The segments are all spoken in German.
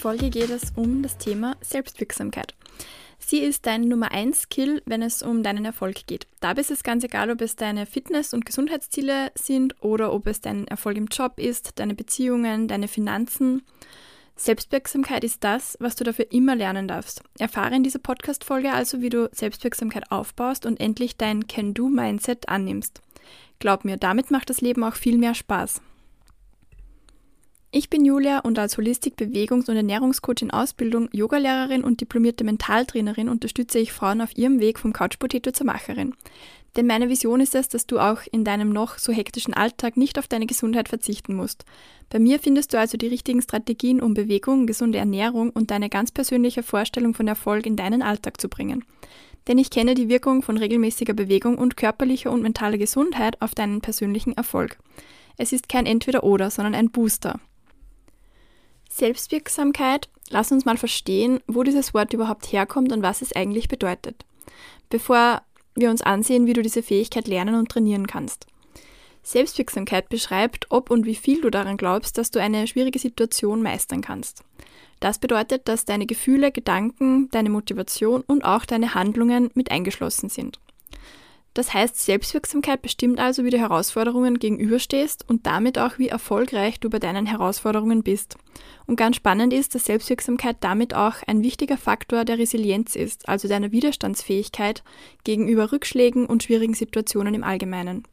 Folge geht es um das Thema Selbstwirksamkeit. Sie ist dein Nummer 1 Skill, wenn es um deinen Erfolg geht. Dabei ist es ganz egal, ob es deine Fitness- und Gesundheitsziele sind oder ob es dein Erfolg im Job ist, deine Beziehungen, deine Finanzen. Selbstwirksamkeit ist das, was du dafür immer lernen darfst. Erfahre in dieser Podcast-Folge also, wie du Selbstwirksamkeit aufbaust und endlich dein Can-Do-Mindset annimmst. Glaub mir, damit macht das Leben auch viel mehr Spaß. Ich bin Julia und als Holistik Bewegungs- und Ernährungscoach in Ausbildung, Yogalehrerin und diplomierte Mentaltrainerin unterstütze ich Frauen auf ihrem Weg vom Couchpotato zur Macherin. Denn meine Vision ist es, dass du auch in deinem noch so hektischen Alltag nicht auf deine Gesundheit verzichten musst. Bei mir findest du also die richtigen Strategien, um Bewegung, gesunde Ernährung und deine ganz persönliche Vorstellung von Erfolg in deinen Alltag zu bringen. Denn ich kenne die Wirkung von regelmäßiger Bewegung und körperlicher und mentaler Gesundheit auf deinen persönlichen Erfolg. Es ist kein Entweder-Oder, sondern ein Booster. Selbstwirksamkeit, lass uns mal verstehen, wo dieses Wort überhaupt herkommt und was es eigentlich bedeutet, bevor wir uns ansehen, wie du diese Fähigkeit lernen und trainieren kannst. Selbstwirksamkeit beschreibt, ob und wie viel du daran glaubst, dass du eine schwierige Situation meistern kannst. Das bedeutet, dass deine Gefühle, Gedanken, deine Motivation und auch deine Handlungen mit eingeschlossen sind. Das heißt, Selbstwirksamkeit bestimmt also, wie du Herausforderungen gegenüberstehst und damit auch, wie erfolgreich du bei deinen Herausforderungen bist. Und ganz spannend ist, dass Selbstwirksamkeit damit auch ein wichtiger Faktor der Resilienz ist, also deiner Widerstandsfähigkeit gegenüber Rückschlägen und schwierigen Situationen im Allgemeinen.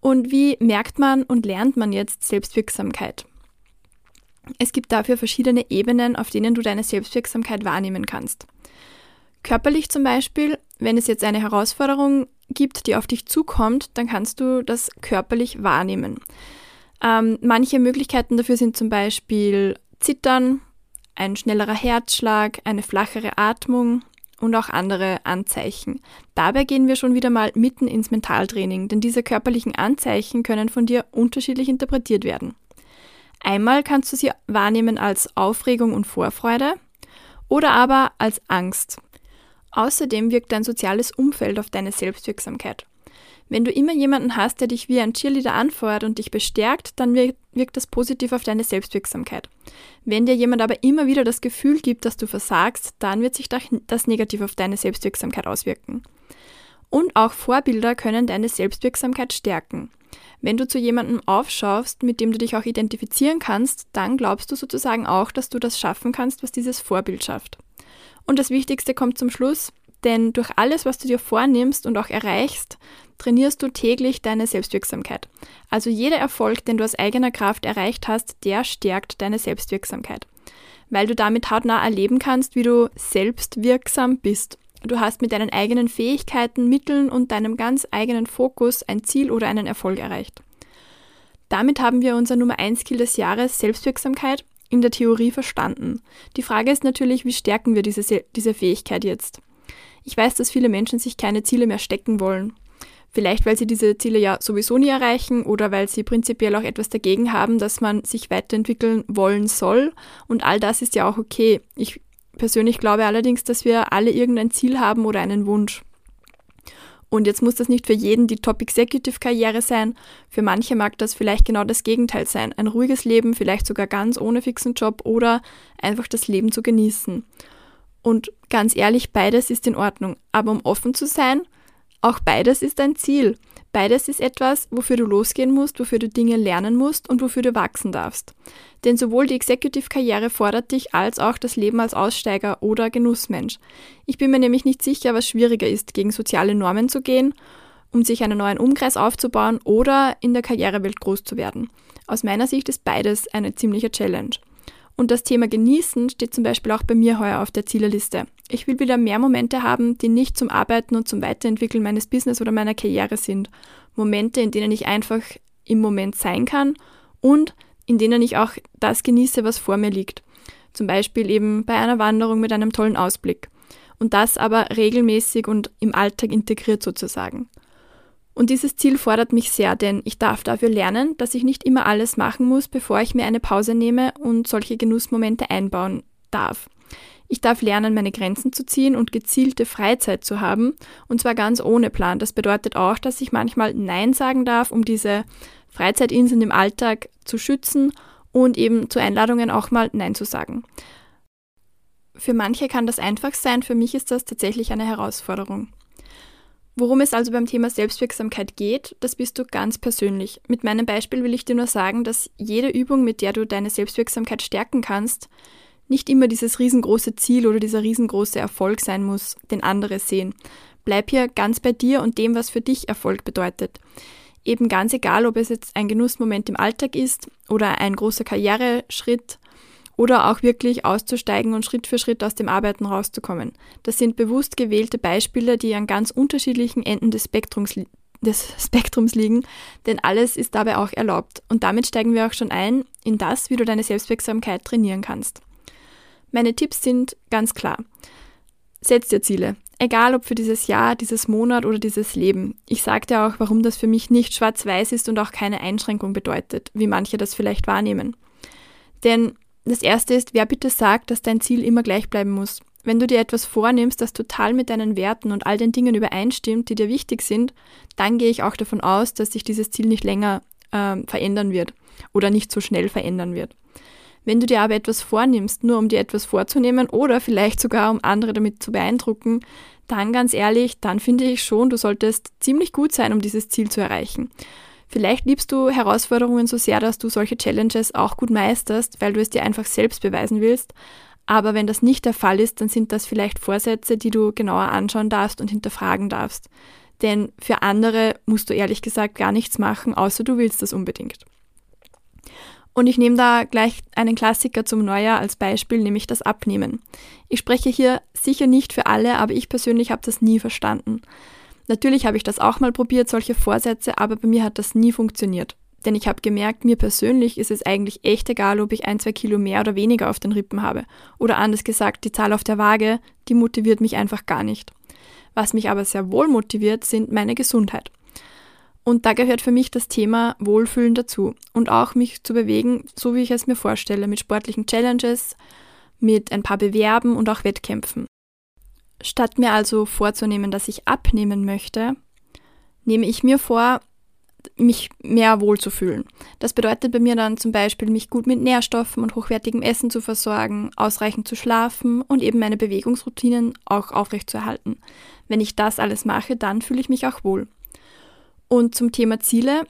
Und wie merkt man und lernt man jetzt Selbstwirksamkeit? Es gibt dafür verschiedene Ebenen, auf denen du deine Selbstwirksamkeit wahrnehmen kannst. Körperlich zum Beispiel, wenn es jetzt eine Herausforderung gibt, die auf dich zukommt, dann kannst du das körperlich wahrnehmen. Ähm, manche Möglichkeiten dafür sind zum Beispiel Zittern, ein schnellerer Herzschlag, eine flachere Atmung und auch andere Anzeichen. Dabei gehen wir schon wieder mal mitten ins Mentaltraining, denn diese körperlichen Anzeichen können von dir unterschiedlich interpretiert werden. Einmal kannst du sie wahrnehmen als Aufregung und Vorfreude oder aber als Angst. Außerdem wirkt dein soziales Umfeld auf deine Selbstwirksamkeit. Wenn du immer jemanden hast, der dich wie ein Cheerleader anfeuert und dich bestärkt, dann wirkt das positiv auf deine Selbstwirksamkeit. Wenn dir jemand aber immer wieder das Gefühl gibt, dass du versagst, dann wird sich das negativ auf deine Selbstwirksamkeit auswirken. Und auch Vorbilder können deine Selbstwirksamkeit stärken. Wenn du zu jemandem aufschaust, mit dem du dich auch identifizieren kannst, dann glaubst du sozusagen auch, dass du das schaffen kannst, was dieses Vorbild schafft. Und das Wichtigste kommt zum Schluss, denn durch alles, was du dir vornimmst und auch erreichst, trainierst du täglich deine Selbstwirksamkeit. Also jeder Erfolg, den du aus eigener Kraft erreicht hast, der stärkt deine Selbstwirksamkeit. Weil du damit hautnah erleben kannst, wie du selbstwirksam bist. Du hast mit deinen eigenen Fähigkeiten, Mitteln und deinem ganz eigenen Fokus ein Ziel oder einen Erfolg erreicht. Damit haben wir unser Nummer 1 Skill des Jahres Selbstwirksamkeit in der Theorie verstanden. Die Frage ist natürlich, wie stärken wir diese, diese Fähigkeit jetzt? Ich weiß, dass viele Menschen sich keine Ziele mehr stecken wollen. Vielleicht, weil sie diese Ziele ja sowieso nie erreichen oder weil sie prinzipiell auch etwas dagegen haben, dass man sich weiterentwickeln wollen soll. Und all das ist ja auch okay. Ich persönlich glaube allerdings, dass wir alle irgendein Ziel haben oder einen Wunsch. Und jetzt muss das nicht für jeden die Top-Executive-Karriere sein. Für manche mag das vielleicht genau das Gegenteil sein. Ein ruhiges Leben, vielleicht sogar ganz ohne fixen Job oder einfach das Leben zu genießen. Und ganz ehrlich, beides ist in Ordnung. Aber um offen zu sein, auch beides ist ein Ziel. Beides ist etwas, wofür du losgehen musst, wofür du Dinge lernen musst und wofür du wachsen darfst. Denn sowohl die Executive-Karriere fordert dich, als auch das Leben als Aussteiger oder Genussmensch. Ich bin mir nämlich nicht sicher, was schwieriger ist, gegen soziale Normen zu gehen, um sich einen neuen Umkreis aufzubauen oder in der Karrierewelt groß zu werden. Aus meiner Sicht ist beides eine ziemliche Challenge. Und das Thema Genießen steht zum Beispiel auch bei mir heuer auf der Zieleliste. Ich will wieder mehr Momente haben, die nicht zum Arbeiten und zum Weiterentwickeln meines Business oder meiner Karriere sind. Momente, in denen ich einfach im Moment sein kann und in denen ich auch das genieße, was vor mir liegt. Zum Beispiel eben bei einer Wanderung mit einem tollen Ausblick. Und das aber regelmäßig und im Alltag integriert sozusagen. Und dieses Ziel fordert mich sehr, denn ich darf dafür lernen, dass ich nicht immer alles machen muss, bevor ich mir eine Pause nehme und solche Genussmomente einbauen darf. Ich darf lernen, meine Grenzen zu ziehen und gezielte Freizeit zu haben, und zwar ganz ohne Plan. Das bedeutet auch, dass ich manchmal Nein sagen darf, um diese Freizeitinseln im Alltag zu schützen und eben zu Einladungen auch mal Nein zu sagen. Für manche kann das einfach sein, für mich ist das tatsächlich eine Herausforderung. Worum es also beim Thema Selbstwirksamkeit geht, das bist du ganz persönlich. Mit meinem Beispiel will ich dir nur sagen, dass jede Übung, mit der du deine Selbstwirksamkeit stärken kannst, nicht immer dieses riesengroße Ziel oder dieser riesengroße Erfolg sein muss, den andere sehen. Bleib hier ganz bei dir und dem, was für dich Erfolg bedeutet. Eben ganz egal, ob es jetzt ein Genussmoment im Alltag ist oder ein großer Karriereschritt oder auch wirklich auszusteigen und Schritt für Schritt aus dem Arbeiten rauszukommen. Das sind bewusst gewählte Beispiele, die an ganz unterschiedlichen Enden des Spektrums, des Spektrums liegen, denn alles ist dabei auch erlaubt. Und damit steigen wir auch schon ein in das, wie du deine Selbstwirksamkeit trainieren kannst. Meine Tipps sind ganz klar. Setz dir Ziele. Egal ob für dieses Jahr, dieses Monat oder dieses Leben. Ich dir auch, warum das für mich nicht schwarz-weiß ist und auch keine Einschränkung bedeutet, wie manche das vielleicht wahrnehmen. Denn das erste ist, wer bitte sagt, dass dein Ziel immer gleich bleiben muss. Wenn du dir etwas vornimmst, das total mit deinen Werten und all den Dingen übereinstimmt, die dir wichtig sind, dann gehe ich auch davon aus, dass sich dieses Ziel nicht länger äh, verändern wird oder nicht so schnell verändern wird. Wenn du dir aber etwas vornimmst, nur um dir etwas vorzunehmen oder vielleicht sogar um andere damit zu beeindrucken, dann ganz ehrlich, dann finde ich schon, du solltest ziemlich gut sein, um dieses Ziel zu erreichen. Vielleicht liebst du Herausforderungen so sehr, dass du solche Challenges auch gut meisterst, weil du es dir einfach selbst beweisen willst. Aber wenn das nicht der Fall ist, dann sind das vielleicht Vorsätze, die du genauer anschauen darfst und hinterfragen darfst. Denn für andere musst du ehrlich gesagt gar nichts machen, außer du willst das unbedingt. Und ich nehme da gleich einen Klassiker zum Neujahr als Beispiel, nämlich das Abnehmen. Ich spreche hier sicher nicht für alle, aber ich persönlich habe das nie verstanden. Natürlich habe ich das auch mal probiert, solche Vorsätze, aber bei mir hat das nie funktioniert. Denn ich habe gemerkt, mir persönlich ist es eigentlich echt egal, ob ich ein, zwei Kilo mehr oder weniger auf den Rippen habe. Oder anders gesagt, die Zahl auf der Waage, die motiviert mich einfach gar nicht. Was mich aber sehr wohl motiviert, sind meine Gesundheit. Und da gehört für mich das Thema Wohlfühlen dazu. Und auch mich zu bewegen, so wie ich es mir vorstelle, mit sportlichen Challenges, mit ein paar Bewerben und auch Wettkämpfen. Statt mir also vorzunehmen, dass ich abnehmen möchte, nehme ich mir vor, mich mehr wohlzufühlen. Das bedeutet bei mir dann zum Beispiel, mich gut mit Nährstoffen und hochwertigem Essen zu versorgen, ausreichend zu schlafen und eben meine Bewegungsroutinen auch aufrechtzuerhalten. Wenn ich das alles mache, dann fühle ich mich auch wohl. Und zum Thema Ziele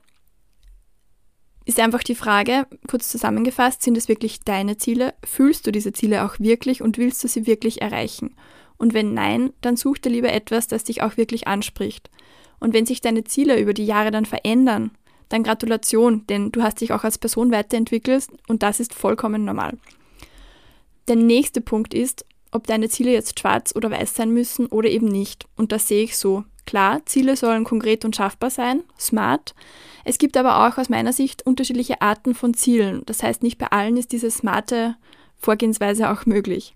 ist einfach die Frage, kurz zusammengefasst, sind es wirklich deine Ziele? Fühlst du diese Ziele auch wirklich und willst du sie wirklich erreichen? Und wenn nein, dann such dir lieber etwas, das dich auch wirklich anspricht. Und wenn sich deine Ziele über die Jahre dann verändern, dann Gratulation, denn du hast dich auch als Person weiterentwickelt und das ist vollkommen normal. Der nächste Punkt ist, ob deine Ziele jetzt schwarz oder weiß sein müssen oder eben nicht. Und das sehe ich so. Klar, Ziele sollen konkret und schaffbar sein, smart. Es gibt aber auch aus meiner Sicht unterschiedliche Arten von Zielen. Das heißt, nicht bei allen ist diese smarte Vorgehensweise auch möglich.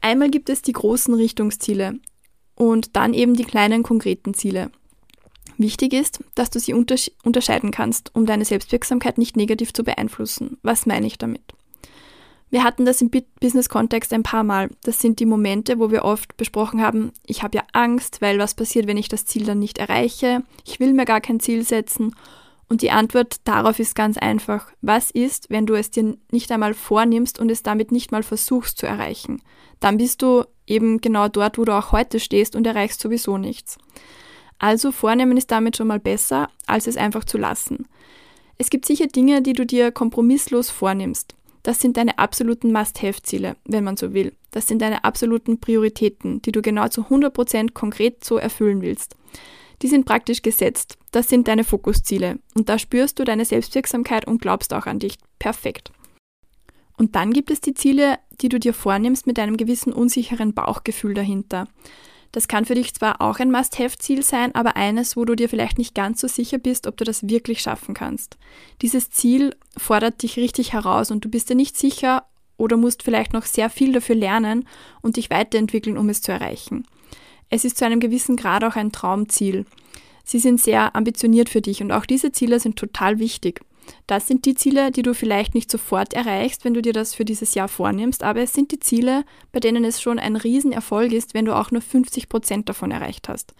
Einmal gibt es die großen Richtungsziele und dann eben die kleinen konkreten Ziele. Wichtig ist, dass du sie unterscheiden kannst, um deine Selbstwirksamkeit nicht negativ zu beeinflussen. Was meine ich damit? Wir hatten das im Business-Kontext ein paar Mal. Das sind die Momente, wo wir oft besprochen haben, ich habe ja Angst, weil was passiert, wenn ich das Ziel dann nicht erreiche? Ich will mir gar kein Ziel setzen. Und die Antwort darauf ist ganz einfach. Was ist, wenn du es dir nicht einmal vornimmst und es damit nicht mal versuchst zu erreichen? dann bist du eben genau dort, wo du auch heute stehst und erreichst sowieso nichts. Also vornehmen ist damit schon mal besser, als es einfach zu lassen. Es gibt sicher Dinge, die du dir kompromisslos vornimmst. Das sind deine absoluten Must-Have-Ziele, wenn man so will. Das sind deine absoluten Prioritäten, die du genau zu 100% konkret so erfüllen willst. Die sind praktisch gesetzt. Das sind deine Fokusziele. Und da spürst du deine Selbstwirksamkeit und glaubst auch an dich. Perfekt. Und dann gibt es die Ziele, die du dir vornimmst mit einem gewissen unsicheren Bauchgefühl dahinter. Das kann für dich zwar auch ein Must-Have-Ziel sein, aber eines, wo du dir vielleicht nicht ganz so sicher bist, ob du das wirklich schaffen kannst. Dieses Ziel fordert dich richtig heraus und du bist dir nicht sicher, oder musst vielleicht noch sehr viel dafür lernen und dich weiterentwickeln, um es zu erreichen. Es ist zu einem gewissen Grad auch ein Traumziel. Sie sind sehr ambitioniert für dich und auch diese Ziele sind total wichtig. Das sind die Ziele, die du vielleicht nicht sofort erreichst, wenn du dir das für dieses Jahr vornimmst, aber es sind die Ziele, bei denen es schon ein Riesenerfolg ist, wenn du auch nur 50 Prozent davon erreicht hast.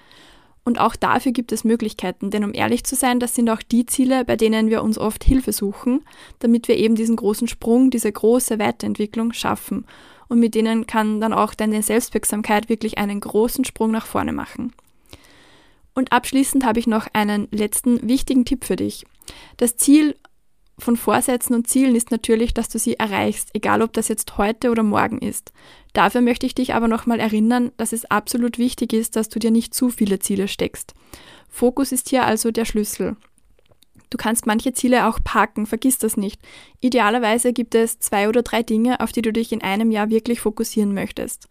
Und auch dafür gibt es Möglichkeiten, denn um ehrlich zu sein, das sind auch die Ziele, bei denen wir uns oft Hilfe suchen, damit wir eben diesen großen Sprung, diese große Weiterentwicklung schaffen. Und mit denen kann dann auch deine Selbstwirksamkeit wirklich einen großen Sprung nach vorne machen. Und abschließend habe ich noch einen letzten wichtigen Tipp für dich. Das Ziel von Vorsätzen und Zielen ist natürlich, dass du sie erreichst, egal ob das jetzt heute oder morgen ist. Dafür möchte ich dich aber nochmal erinnern, dass es absolut wichtig ist, dass du dir nicht zu viele Ziele steckst. Fokus ist hier also der Schlüssel. Du kannst manche Ziele auch parken, vergiss das nicht. Idealerweise gibt es zwei oder drei Dinge, auf die du dich in einem Jahr wirklich fokussieren möchtest.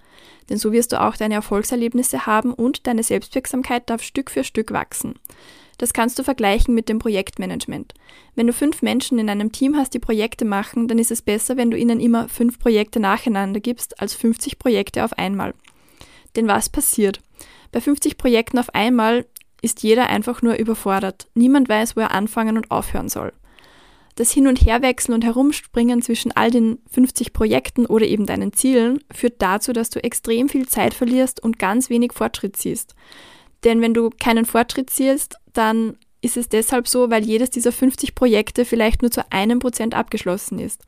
Denn so wirst du auch deine Erfolgserlebnisse haben und deine Selbstwirksamkeit darf Stück für Stück wachsen. Das kannst du vergleichen mit dem Projektmanagement. Wenn du fünf Menschen in einem Team hast, die Projekte machen, dann ist es besser, wenn du ihnen immer fünf Projekte nacheinander gibst, als 50 Projekte auf einmal. Denn was passiert? Bei 50 Projekten auf einmal ist jeder einfach nur überfordert. Niemand weiß, wo er anfangen und aufhören soll. Das Hin- und Herwechseln und Herumspringen zwischen all den 50 Projekten oder eben deinen Zielen führt dazu, dass du extrem viel Zeit verlierst und ganz wenig Fortschritt siehst. Denn wenn du keinen Fortschritt siehst, dann ist es deshalb so, weil jedes dieser 50 Projekte vielleicht nur zu einem Prozent abgeschlossen ist.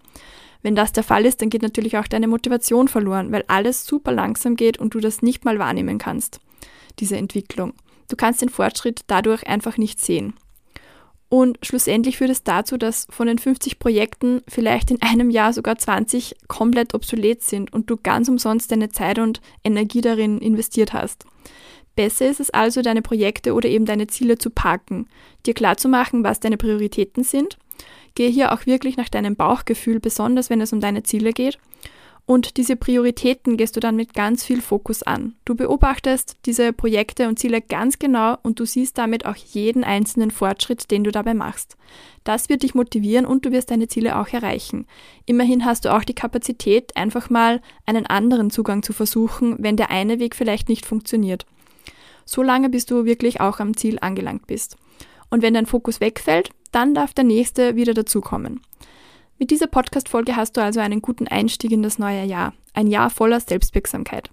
Wenn das der Fall ist, dann geht natürlich auch deine Motivation verloren, weil alles super langsam geht und du das nicht mal wahrnehmen kannst, diese Entwicklung. Du kannst den Fortschritt dadurch einfach nicht sehen. Und schlussendlich führt es dazu, dass von den 50 Projekten vielleicht in einem Jahr sogar 20 komplett obsolet sind und du ganz umsonst deine Zeit und Energie darin investiert hast. Besser ist es also, deine Projekte oder eben deine Ziele zu parken, dir klarzumachen, was deine Prioritäten sind. Gehe hier auch wirklich nach deinem Bauchgefühl, besonders wenn es um deine Ziele geht. Und diese Prioritäten gehst du dann mit ganz viel Fokus an. Du beobachtest diese Projekte und Ziele ganz genau und du siehst damit auch jeden einzelnen Fortschritt, den du dabei machst. Das wird dich motivieren und du wirst deine Ziele auch erreichen. Immerhin hast du auch die Kapazität, einfach mal einen anderen Zugang zu versuchen, wenn der eine Weg vielleicht nicht funktioniert so lange bis du wirklich auch am Ziel angelangt bist. Und wenn dein Fokus wegfällt, dann darf der nächste wieder dazukommen. Mit dieser Podcast-Folge hast du also einen guten Einstieg in das neue Jahr. Ein Jahr voller Selbstwirksamkeit.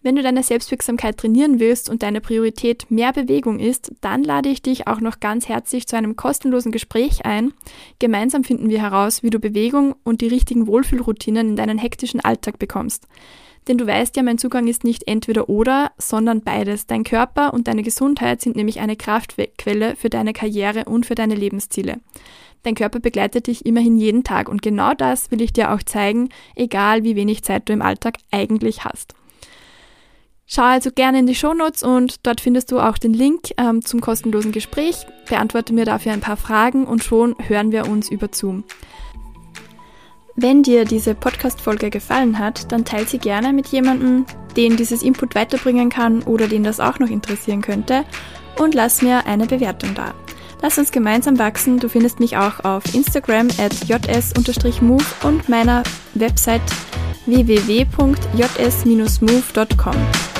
Wenn du deine Selbstwirksamkeit trainieren willst und deine Priorität mehr Bewegung ist, dann lade ich dich auch noch ganz herzlich zu einem kostenlosen Gespräch ein. Gemeinsam finden wir heraus, wie du Bewegung und die richtigen Wohlfühlroutinen in deinen hektischen Alltag bekommst. Denn du weißt ja, mein Zugang ist nicht entweder oder, sondern beides. Dein Körper und deine Gesundheit sind nämlich eine Kraftquelle für deine Karriere und für deine Lebensziele. Dein Körper begleitet dich immerhin jeden Tag und genau das will ich dir auch zeigen, egal wie wenig Zeit du im Alltag eigentlich hast. Schau also gerne in die Shownotes und dort findest du auch den Link ähm, zum kostenlosen Gespräch. Beantworte mir dafür ein paar Fragen und schon hören wir uns über Zoom. Wenn dir diese Podcast-Folge gefallen hat, dann teile sie gerne mit jemandem, den dieses Input weiterbringen kann oder den das auch noch interessieren könnte und lass mir eine Bewertung da. Lass uns gemeinsam wachsen. Du findest mich auch auf Instagram at js-move und meiner Website www.js-move.com.